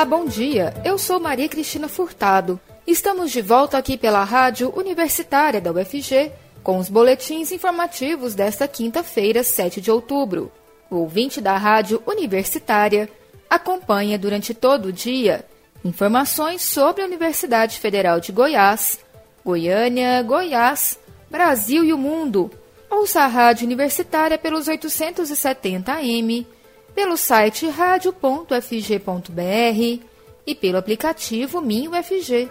Olá, bom dia. Eu sou Maria Cristina Furtado. Estamos de volta aqui pela Rádio Universitária da UFG com os boletins informativos desta quinta-feira, 7 de outubro. O ouvinte da Rádio Universitária acompanha durante todo o dia informações sobre a Universidade Federal de Goiás, Goiânia, Goiás, Brasil e o mundo. Ouça a Rádio Universitária pelos 870 AM, pelo site radio.fg.br e pelo aplicativo MinUFG.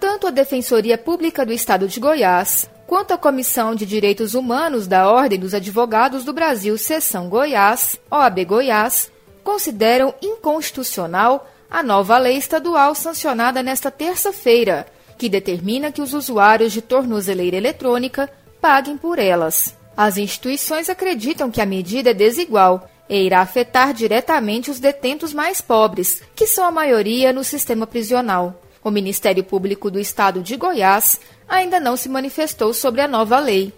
Tanto a Defensoria Pública do Estado de Goiás quanto a Comissão de Direitos Humanos da Ordem dos Advogados do Brasil, Seção Goiás, OAB Goiás, consideram inconstitucional a nova lei estadual sancionada nesta terça-feira, que determina que os usuários de tornozeleira eletrônica paguem por elas. As instituições acreditam que a medida é desigual e irá afetar diretamente os detentos mais pobres, que são a maioria no sistema prisional. O Ministério Público do Estado de Goiás ainda não se manifestou sobre a nova lei.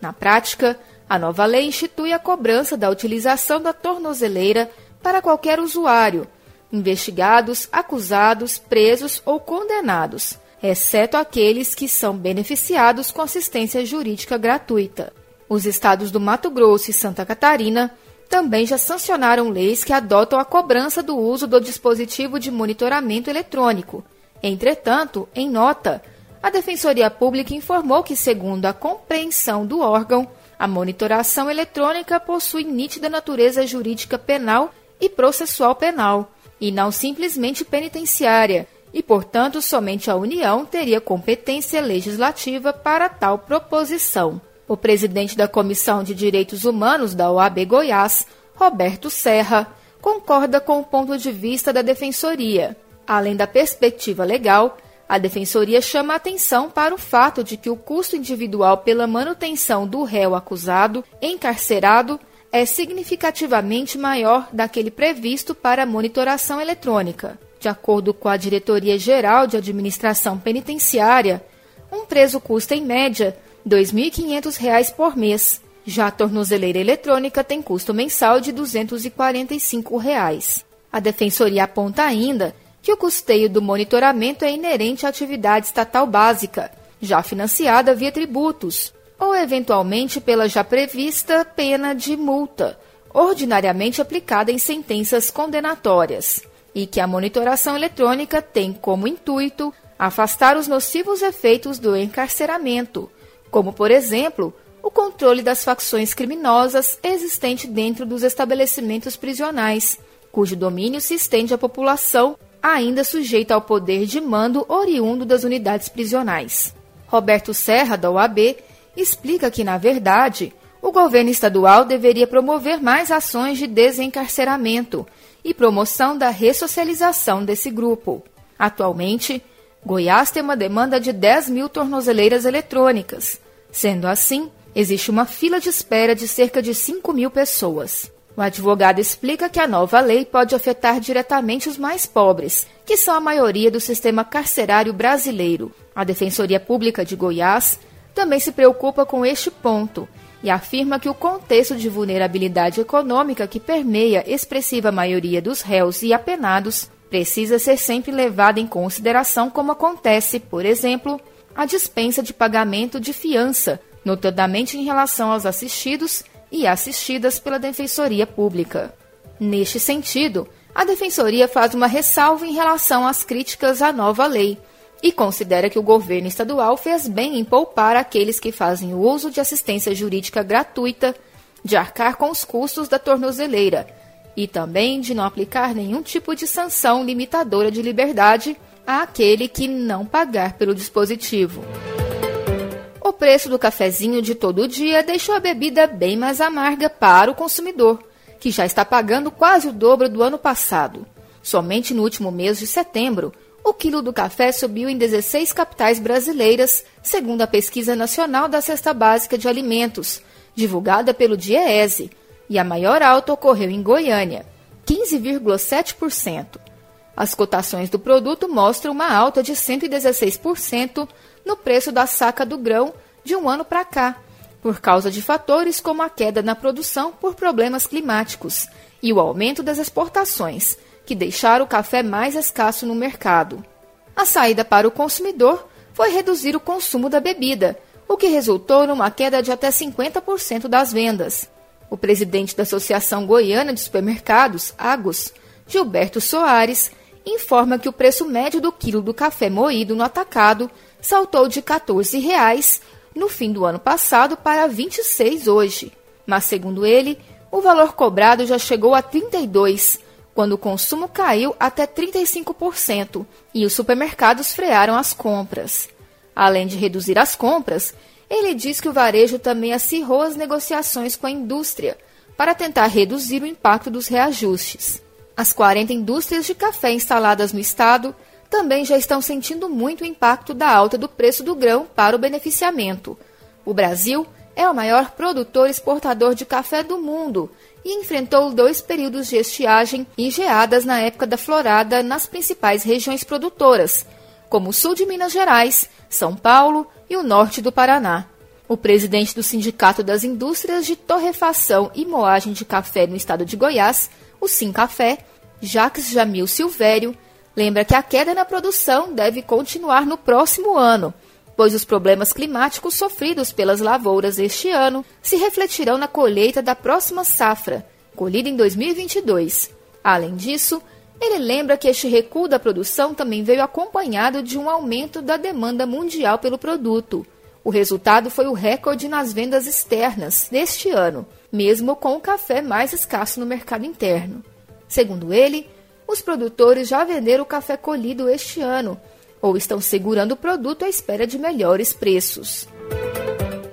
Na prática, a nova lei institui a cobrança da utilização da tornozeleira para qualquer usuário, investigados, acusados, presos ou condenados, exceto aqueles que são beneficiados com assistência jurídica gratuita. Os estados do Mato Grosso e Santa Catarina também já sancionaram leis que adotam a cobrança do uso do dispositivo de monitoramento eletrônico. Entretanto, em nota, a Defensoria Pública informou que, segundo a compreensão do órgão, a monitoração eletrônica possui nítida natureza jurídica penal e processual penal, e não simplesmente penitenciária, e, portanto, somente a União teria competência legislativa para tal proposição. O presidente da Comissão de Direitos Humanos da OAB Goiás, Roberto Serra, concorda com o ponto de vista da Defensoria. Além da perspectiva legal, a Defensoria chama atenção para o fato de que o custo individual pela manutenção do réu acusado encarcerado é significativamente maior daquele previsto para a monitoração eletrônica. De acordo com a Diretoria Geral de Administração Penitenciária, um preso custa, em média, R$ 2.500 por mês. Já a tornozeleira eletrônica tem custo mensal de 245 reais. A Defensoria aponta ainda que o custeio do monitoramento é inerente à atividade estatal básica, já financiada via tributos, ou eventualmente pela já prevista pena de multa, ordinariamente aplicada em sentenças condenatórias, e que a monitoração eletrônica tem como intuito afastar os nocivos efeitos do encarceramento, como, por exemplo, o controle das facções criminosas existente dentro dos estabelecimentos prisionais, cujo domínio se estende à população ainda sujeita ao poder de mando oriundo das unidades prisionais. Roberto Serra, da UAB, explica que, na verdade, o governo estadual deveria promover mais ações de desencarceramento e promoção da ressocialização desse grupo. Atualmente, Goiás tem uma demanda de 10 mil tornozeleiras eletrônicas. Sendo assim, existe uma fila de espera de cerca de 5 mil pessoas. O advogado explica que a nova lei pode afetar diretamente os mais pobres, que são a maioria do sistema carcerário brasileiro. A Defensoria Pública de Goiás também se preocupa com este ponto e afirma que o contexto de vulnerabilidade econômica que permeia expressiva maioria dos réus e apenados precisa ser sempre levado em consideração, como acontece, por exemplo, a dispensa de pagamento de fiança, notadamente em relação aos assistidos e assistidas pela Defensoria Pública. Neste sentido, a Defensoria faz uma ressalva em relação às críticas à nova lei e considera que o governo estadual fez bem em poupar aqueles que fazem uso de assistência jurídica gratuita, de arcar com os custos da tornozeleira e também de não aplicar nenhum tipo de sanção limitadora de liberdade àquele que não pagar pelo dispositivo. O preço do cafezinho de todo dia deixou a bebida bem mais amarga para o consumidor, que já está pagando quase o dobro do ano passado. Somente no último mês de setembro, o quilo do café subiu em 16 capitais brasileiras, segundo a Pesquisa Nacional da Cesta Básica de Alimentos, divulgada pelo DIEESE, e a maior alta ocorreu em Goiânia, 15,7%. As cotações do produto mostram uma alta de 116% no preço da saca do grão de um ano para cá, por causa de fatores como a queda na produção por problemas climáticos e o aumento das exportações, que deixaram o café mais escasso no mercado. A saída para o consumidor foi reduzir o consumo da bebida, o que resultou numa queda de até 50% das vendas. O presidente da Associação Goiana de Supermercados, Agos, Gilberto Soares, informa que o preço médio do quilo do café moído no atacado saltou de 14 reais no fim do ano passado para 26 hoje. Mas, segundo ele, o valor cobrado já chegou a 32, quando o consumo caiu até 35% e os supermercados frearam as compras. Além de reduzir as compras, ele diz que o varejo também acirrou as negociações com a indústria para tentar reduzir o impacto dos reajustes. As 40 indústrias de café instaladas no estado também já estão sentindo muito o impacto da alta do preço do grão para o beneficiamento. O Brasil é o maior produtor exportador de café do mundo e enfrentou dois períodos de estiagem e geadas na época da florada nas principais regiões produtoras, como o sul de Minas Gerais, São Paulo e o norte do Paraná. O presidente do Sindicato das Indústrias de Torrefação e Moagem de Café no estado de Goiás, o Café, Jacques Jamil Silvério, lembra que a queda na produção deve continuar no próximo ano pois os problemas climáticos sofridos pelas lavouras este ano se refletirão na colheita da próxima safra, colhida em 2022. Além disso, ele lembra que este recuo da produção também veio acompanhado de um aumento da demanda mundial pelo produto. O resultado foi o recorde nas vendas externas neste ano, mesmo com o café mais escasso no mercado interno. Segundo ele, os produtores já venderam o café colhido este ano, ou estão segurando o produto à espera de melhores preços.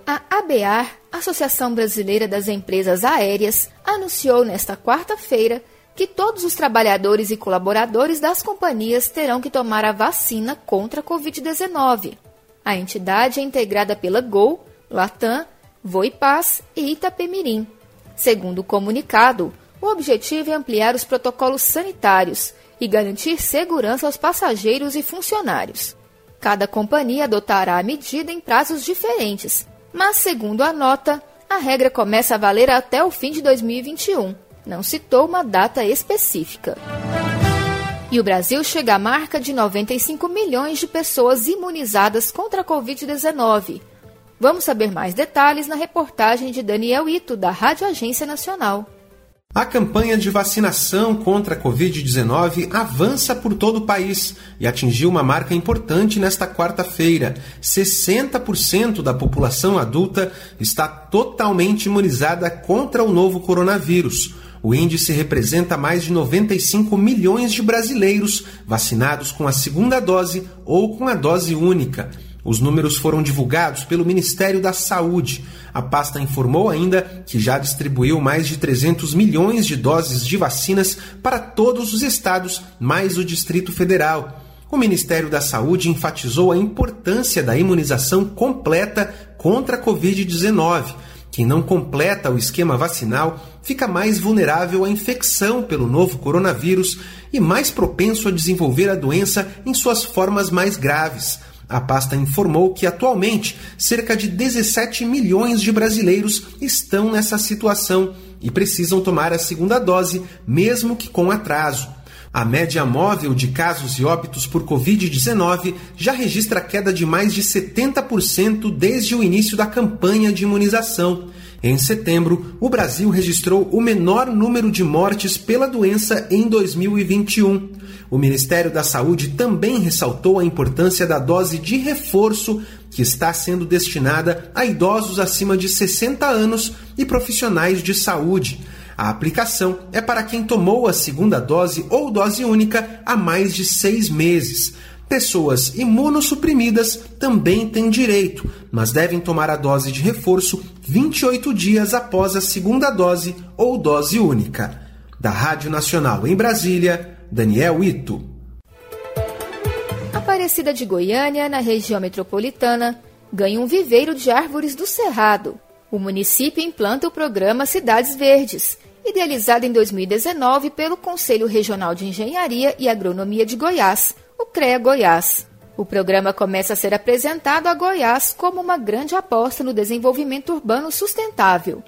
A ABAR, Associação Brasileira das Empresas Aéreas, anunciou nesta quarta-feira que todos os trabalhadores e colaboradores das companhias terão que tomar a vacina contra a Covid-19. A entidade é integrada pela Gol, Latam, Voipaz e Itapemirim. Segundo o comunicado, o objetivo é ampliar os protocolos sanitários e garantir segurança aos passageiros e funcionários. Cada companhia adotará a medida em prazos diferentes, mas, segundo a nota, a regra começa a valer até o fim de 2021. Não citou uma data específica. E o Brasil chega à marca de 95 milhões de pessoas imunizadas contra a Covid-19. Vamos saber mais detalhes na reportagem de Daniel Ito, da Rádio Agência Nacional. A campanha de vacinação contra a Covid-19 avança por todo o país e atingiu uma marca importante nesta quarta-feira. 60% da população adulta está totalmente imunizada contra o novo coronavírus. O índice representa mais de 95 milhões de brasileiros vacinados com a segunda dose ou com a dose única. Os números foram divulgados pelo Ministério da Saúde. A pasta informou ainda que já distribuiu mais de 300 milhões de doses de vacinas para todos os estados, mais o Distrito Federal. O Ministério da Saúde enfatizou a importância da imunização completa contra a Covid-19. Quem não completa o esquema vacinal fica mais vulnerável à infecção pelo novo coronavírus e mais propenso a desenvolver a doença em suas formas mais graves. A pasta informou que atualmente cerca de 17 milhões de brasileiros estão nessa situação e precisam tomar a segunda dose, mesmo que com atraso. A média móvel de casos e óbitos por Covid-19 já registra queda de mais de 70% desde o início da campanha de imunização. Em setembro, o Brasil registrou o menor número de mortes pela doença em 2021. O Ministério da Saúde também ressaltou a importância da dose de reforço que está sendo destinada a idosos acima de 60 anos e profissionais de saúde. A aplicação é para quem tomou a segunda dose ou dose única há mais de seis meses. Pessoas imunossuprimidas também têm direito, mas devem tomar a dose de reforço 28 dias após a segunda dose ou dose única. Da Rádio Nacional em Brasília, Daniel Ito. Aparecida de Goiânia, na região metropolitana, ganha um viveiro de árvores do Cerrado. O município implanta o programa Cidades Verdes, idealizado em 2019 pelo Conselho Regional de Engenharia e Agronomia de Goiás, o CREA Goiás. O programa começa a ser apresentado a Goiás como uma grande aposta no desenvolvimento urbano sustentável.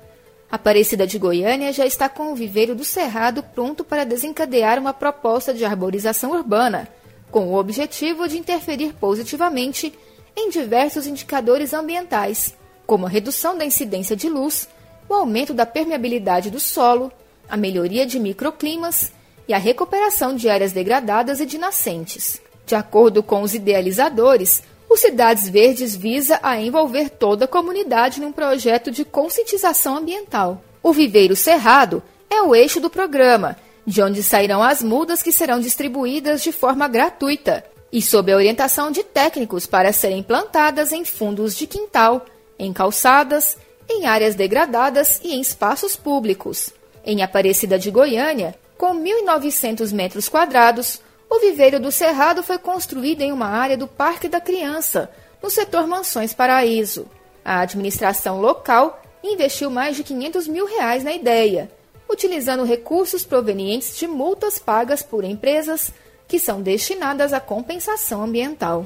Aparecida de Goiânia já está com o viveiro do Cerrado pronto para desencadear uma proposta de arborização urbana, com o objetivo de interferir positivamente em diversos indicadores ambientais, como a redução da incidência de luz, o aumento da permeabilidade do solo, a melhoria de microclimas e a recuperação de áreas degradadas e de nascentes. De acordo com os idealizadores, o Cidades Verdes visa a envolver toda a comunidade num projeto de conscientização ambiental. O Viveiro Cerrado é o eixo do programa, de onde sairão as mudas que serão distribuídas de forma gratuita e sob a orientação de técnicos para serem plantadas em fundos de quintal, em calçadas, em áreas degradadas e em espaços públicos. Em Aparecida de Goiânia, com 1.900 metros quadrados, o viveiro do Cerrado foi construído em uma área do Parque da Criança, no setor Mansões Paraíso. A administração local investiu mais de 500 mil reais na ideia, utilizando recursos provenientes de multas pagas por empresas que são destinadas à compensação ambiental.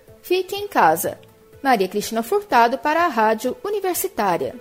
fique em casa. Maria Cristina Furtado para a Rádio Universitária.